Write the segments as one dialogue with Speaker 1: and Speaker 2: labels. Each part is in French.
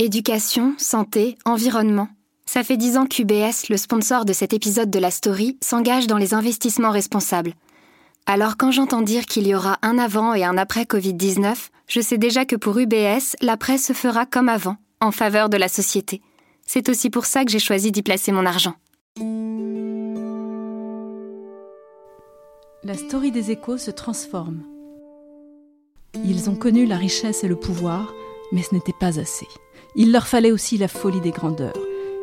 Speaker 1: Éducation, santé, environnement. Ça fait dix ans qu'UBS, le sponsor de cet épisode de la story, s'engage dans les investissements responsables. Alors quand j'entends dire qu'il y aura un avant et un après Covid-19, je sais déjà que pour UBS, l'après se fera comme avant, en faveur de la société. C'est aussi pour ça que j'ai choisi d'y placer mon argent.
Speaker 2: La story des échos se transforme. Ils ont connu la richesse et le pouvoir, mais ce n'était pas assez. Il leur fallait aussi la folie des grandeurs.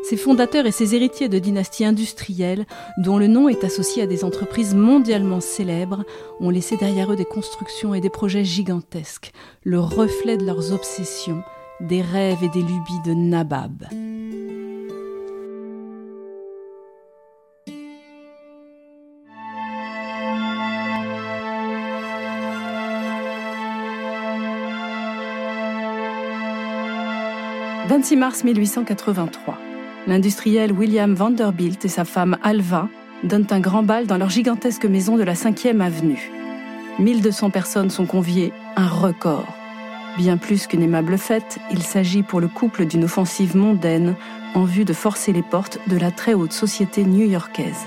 Speaker 2: Ces fondateurs et ces héritiers de dynasties industrielles, dont le nom est associé à des entreprises mondialement célèbres, ont laissé derrière eux des constructions et des projets gigantesques, le reflet de leurs obsessions, des rêves et des lubies de Nabab. « 26 mars 1883. L'industriel William Vanderbilt et sa femme Alva donnent un grand bal dans leur gigantesque maison de la 5e avenue. 1200 personnes sont conviées, un record. Bien plus qu'une aimable fête, il s'agit pour le couple d'une offensive mondaine en vue de forcer les portes de la très haute société new-yorkaise.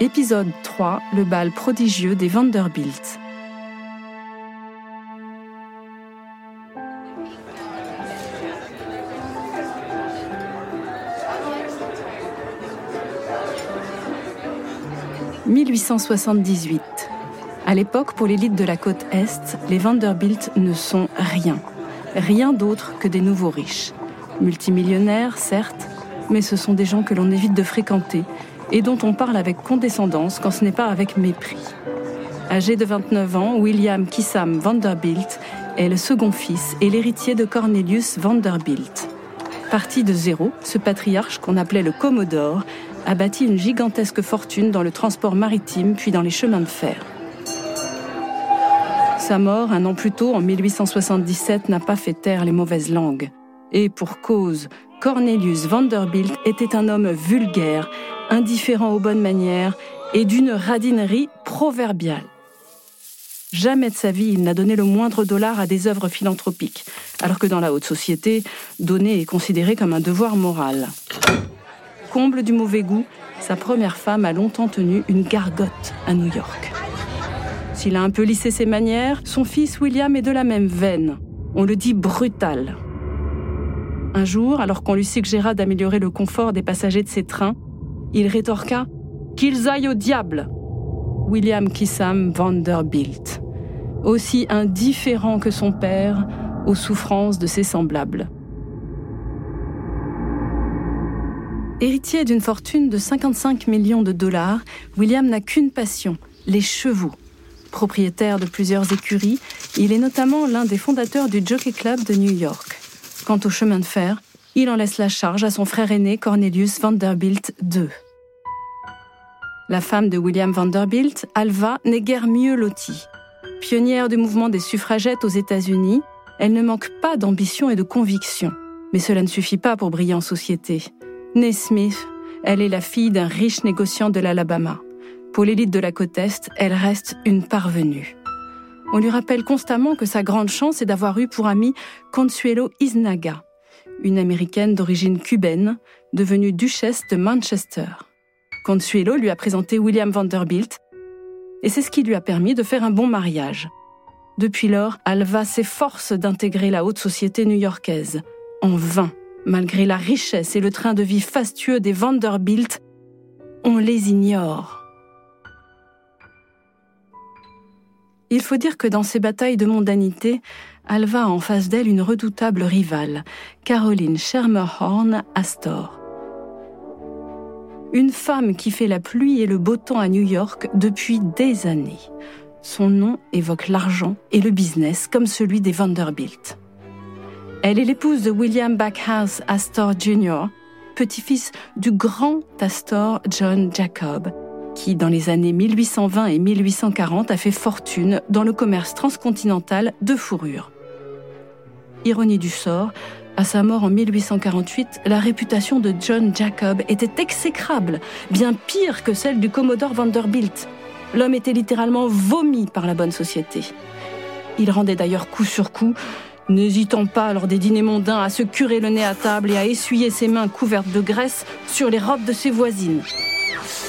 Speaker 2: Épisode 3, le bal prodigieux des Vanderbilt. « 1878. À l'époque, pour l'élite de la côte Est, les Vanderbilt ne sont rien. Rien d'autre que des nouveaux riches. Multimillionnaires, certes, mais ce sont des gens que l'on évite de fréquenter et dont on parle avec condescendance quand ce n'est pas avec mépris. Âgé de 29 ans, William Kissam Vanderbilt est le second fils et l'héritier de Cornelius Vanderbilt. Parti de zéro, ce patriarche qu'on appelait le Commodore a bâti une gigantesque fortune dans le transport maritime puis dans les chemins de fer. Sa mort, un an plus tôt, en 1877, n'a pas fait taire les mauvaises langues. Et pour cause, Cornelius Vanderbilt était un homme vulgaire, indifférent aux bonnes manières et d'une radinerie proverbiale. Jamais de sa vie il n'a donné le moindre dollar à des œuvres philanthropiques, alors que dans la haute société, donner est considéré comme un devoir moral. Comble du mauvais goût, sa première femme a longtemps tenu une gargote à New York. S'il a un peu lissé ses manières, son fils William est de la même veine. On le dit brutal. Un jour, alors qu'on lui suggéra d'améliorer le confort des passagers de ses trains, il rétorqua Qu'ils aillent au diable William Kissam Vanderbilt, aussi indifférent que son père aux souffrances de ses semblables. Héritier d'une fortune de 55 millions de dollars, William n'a qu'une passion, les chevaux. Propriétaire de plusieurs écuries, il est notamment l'un des fondateurs du Jockey Club de New York. Quant au chemin de fer, il en laisse la charge à son frère aîné Cornelius Vanderbilt II. La femme de William Vanderbilt, Alva, n'est guère mieux lotie. Pionnière du mouvement des suffragettes aux États-Unis, elle ne manque pas d'ambition et de conviction. Mais cela ne suffit pas pour briller en société. Née Smith, elle est la fille d'un riche négociant de l'Alabama. Pour l'élite de la côte Est, elle reste une parvenue. On lui rappelle constamment que sa grande chance est d'avoir eu pour amie Consuelo Isnaga, une américaine d'origine cubaine, devenue duchesse de Manchester. Consuelo lui a présenté William Vanderbilt, et c'est ce qui lui a permis de faire un bon mariage. Depuis lors, Alva s'efforce d'intégrer la haute société new-yorkaise. En vain, malgré la richesse et le train de vie fastueux des Vanderbilt, on les ignore. Il faut dire que dans ces batailles de mondanité, Alva a en face d'elle une redoutable rivale, Caroline Schermerhorn Astor. Une femme qui fait la pluie et le beau temps à New York depuis des années. Son nom évoque l'argent et le business comme celui des Vanderbilt. Elle est l'épouse de William Backhouse Astor Jr., petit-fils du grand Astor John Jacob, qui, dans les années 1820 et 1840, a fait fortune dans le commerce transcontinental de fourrure. Ironie du sort, à sa mort en 1848, la réputation de John Jacob était exécrable, bien pire que celle du Commodore Vanderbilt. L'homme était littéralement vomi par la bonne société. Il rendait d'ailleurs coup sur coup, n'hésitant pas lors des dîners mondains à se curer le nez à table et à essuyer ses mains couvertes de graisse sur les robes de ses voisines.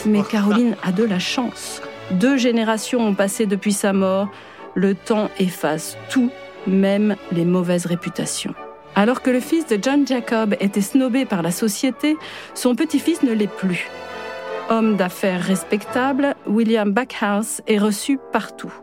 Speaker 2: Mais Caroline a de la chance. Deux générations ont passé depuis sa mort. Le temps efface tout, même les mauvaises réputations. Alors que le fils de John Jacob était snobé par la société, son petit-fils ne l'est plus. Homme d'affaires respectable, William Backhouse est reçu partout.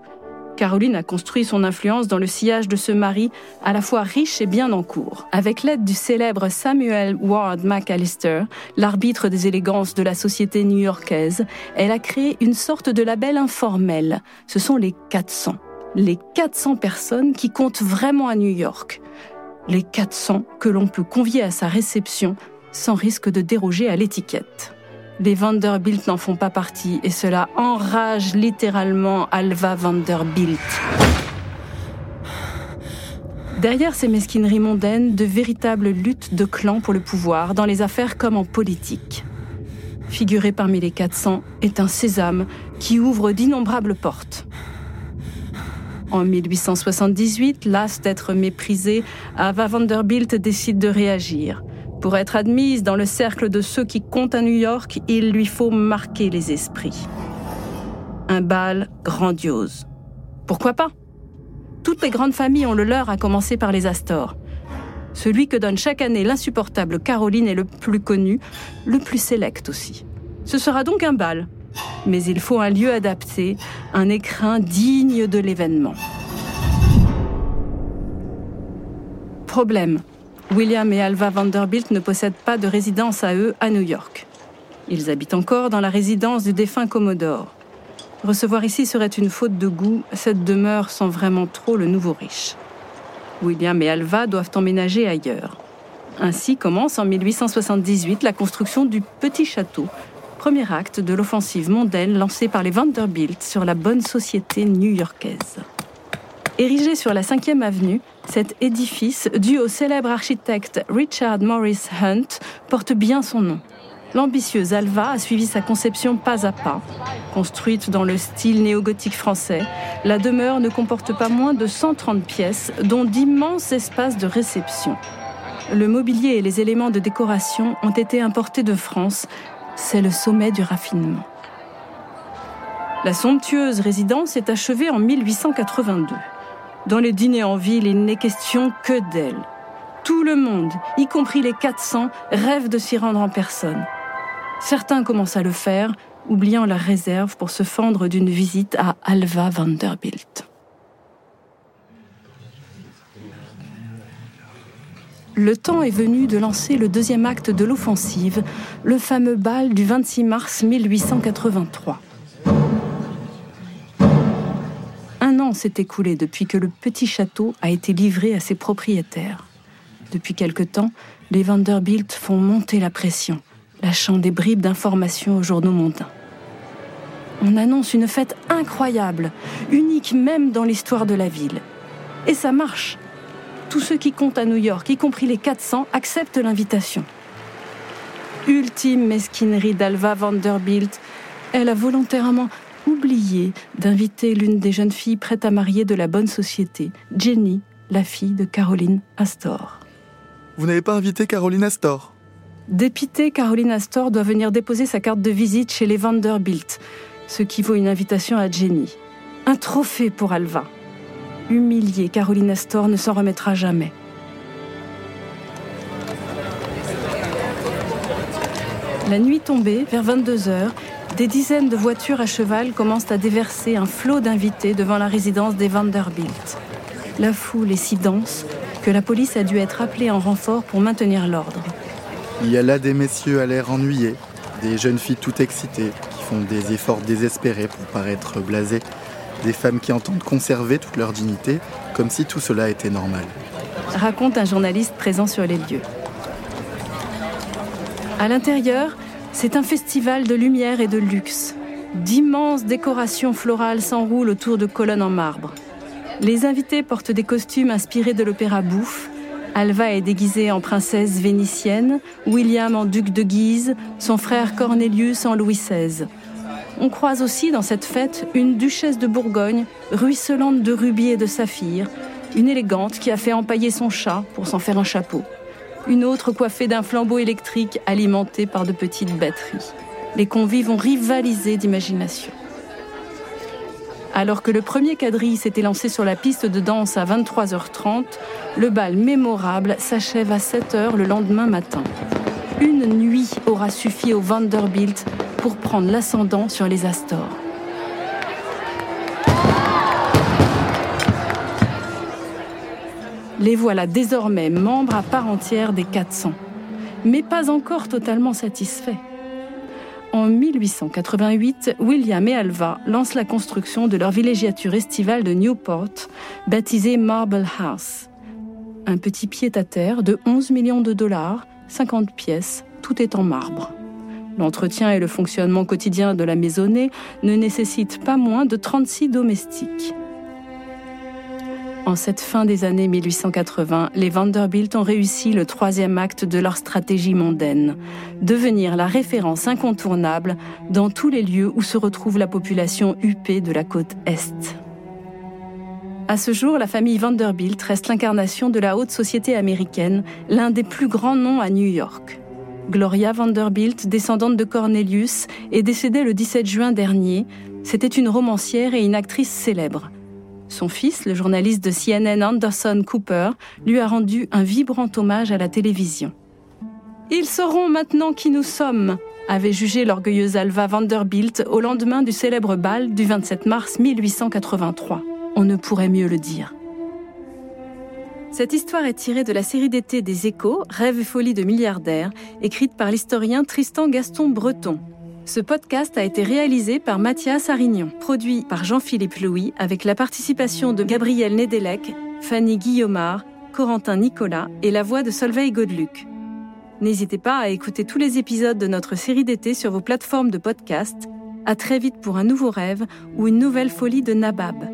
Speaker 2: Caroline a construit son influence dans le sillage de ce mari à la fois riche et bien en cours. Avec l'aide du célèbre Samuel Ward McAllister, l'arbitre des élégances de la société new-yorkaise, elle a créé une sorte de label informel. Ce sont les 400. Les 400 personnes qui comptent vraiment à New York. Les 400 que l'on peut convier à sa réception sans risque de déroger à l'étiquette. Les Vanderbilt n'en font pas partie et cela enrage littéralement Alva Vanderbilt. Derrière ces mesquineries mondaines, de véritables luttes de clans pour le pouvoir, dans les affaires comme en politique. Figurer parmi les 400 est un sésame qui ouvre d'innombrables portes. En 1878, las d'être méprisée, Ava Vanderbilt décide de réagir. Pour être admise dans le cercle de ceux qui comptent à New York, il lui faut marquer les esprits. Un bal grandiose. Pourquoi pas? Toutes les grandes familles ont le leur, à commencer par les Astor. Celui que donne chaque année l'insupportable Caroline est le plus connu, le plus sélect aussi. Ce sera donc un bal, mais il faut un lieu adapté, un écrin digne de l'événement. Problème, William et Alva Vanderbilt ne possèdent pas de résidence à eux à New York. Ils habitent encore dans la résidence du défunt Commodore. Recevoir ici serait une faute de goût, cette demeure sent vraiment trop le nouveau riche. William et Alva doivent emménager ailleurs. Ainsi commence en 1878 la construction du Petit Château, premier acte de l'offensive mondaine lancée par les Vanderbilt sur la bonne société new-yorkaise. Érigé sur la 5e avenue, cet édifice, dû au célèbre architecte Richard Morris Hunt, porte bien son nom. L'ambitieuse Alva a suivi sa conception pas à pas. Construite dans le style néo-gothique français, la demeure ne comporte pas moins de 130 pièces, dont d'immenses espaces de réception. Le mobilier et les éléments de décoration ont été importés de France. C'est le sommet du raffinement. La somptueuse résidence est achevée en 1882. Dans les dîners en ville, il n'est question que d'elle. Tout le monde, y compris les 400, rêve de s'y rendre en personne. Certains commencent à le faire, oubliant la réserve pour se fendre d'une visite à Alva Vanderbilt. Le temps est venu de lancer le deuxième acte de l'offensive, le fameux bal du 26 mars 1883. S'est écoulé depuis que le petit château a été livré à ses propriétaires. Depuis quelque temps, les Vanderbilt font monter la pression, lâchant des bribes d'informations aux journaux mondains. On annonce une fête incroyable, unique même dans l'histoire de la ville. Et ça marche. Tous ceux qui comptent à New York, y compris les 400, acceptent l'invitation. Ultime mesquinerie d'Alva Vanderbilt, elle a volontairement oublié d'inviter l'une des jeunes filles prêtes à marier de la bonne société, Jenny, la fille de Caroline Astor.
Speaker 3: Vous n'avez pas invité Caroline Astor?
Speaker 2: Dépitée, Caroline Astor doit venir déposer sa carte de visite chez les Vanderbilt, ce qui vaut une invitation à Jenny. Un trophée pour Alva. Humiliée, Caroline Astor ne s'en remettra jamais. La nuit tombée, vers 22 heures, des dizaines de voitures à cheval commencent à déverser un flot d'invités devant la résidence des Vanderbilt. La foule est si dense que la police a dû être appelée en renfort pour maintenir l'ordre.
Speaker 3: Il y a là des messieurs à l'air ennuyés, des jeunes filles tout excitées qui font des efforts désespérés pour paraître blasées, Des femmes qui entendent conserver toute leur dignité, comme si tout cela était normal.
Speaker 2: Raconte un journaliste présent sur les lieux. À l'intérieur, c'est un festival de lumière et de luxe. D'immenses décorations florales s'enroulent autour de colonnes en marbre. Les invités portent des costumes inspirés de l'opéra bouffe. Alva est déguisée en princesse vénitienne, William en duc de Guise, son frère Cornelius en Louis XVI. On croise aussi dans cette fête une duchesse de Bourgogne, ruisselante de rubis et de saphirs, une élégante qui a fait empailler son chat pour s'en faire un chapeau, une autre coiffée d'un flambeau électrique alimenté par de petites batteries. Les convives ont rivalisé d'imagination. Alors que le premier quadrille s'était lancé sur la piste de danse à 23h30, le bal mémorable s'achève à 7h le lendemain matin. Une nuit aura suffi au Vanderbilt pour prendre l'ascendant sur les Astors. Les voilà désormais membres à part entière des 400, mais pas encore totalement satisfaits. En 1888, William et Alva lancent la construction de leur villégiature estivale de Newport, baptisée Marble House. Un petit pied-à-terre de 11 millions de dollars, 50 pièces, tout est en marbre. L'entretien et le fonctionnement quotidien de la maisonnée ne nécessitent pas moins de 36 domestiques. En cette fin des années 1880, les Vanderbilt ont réussi le troisième acte de leur stratégie mondaine, devenir la référence incontournable dans tous les lieux où se retrouve la population huppée de la côte Est. À ce jour, la famille Vanderbilt reste l'incarnation de la haute société américaine, l'un des plus grands noms à New York. Gloria Vanderbilt, descendante de Cornelius, est décédée le 17 juin dernier. C'était une romancière et une actrice célèbre. Son fils, le journaliste de CNN Anderson Cooper, lui a rendu un vibrant hommage à la télévision. Ils sauront maintenant qui nous sommes, avait jugé l'orgueilleuse Alva Vanderbilt au lendemain du célèbre bal du 27 mars 1883. On ne pourrait mieux le dire. Cette histoire est tirée de la série d'été des Échos, Rêve et folie de milliardaires, écrite par l'historien Tristan Gaston Breton. Ce podcast a été réalisé par Mathias Arignon, produit par Jean-Philippe Louis avec la participation de Gabriel Nedelec, Fanny Guillaumard, Corentin Nicolas et la voix de Solveig Godeluc. N'hésitez pas à écouter tous les épisodes de notre série d'été sur vos plateformes de podcast. À très vite pour un nouveau rêve ou une nouvelle folie de Nabab.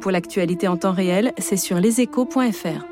Speaker 2: Pour l'actualité en temps réel, c'est sur leséchos.fr.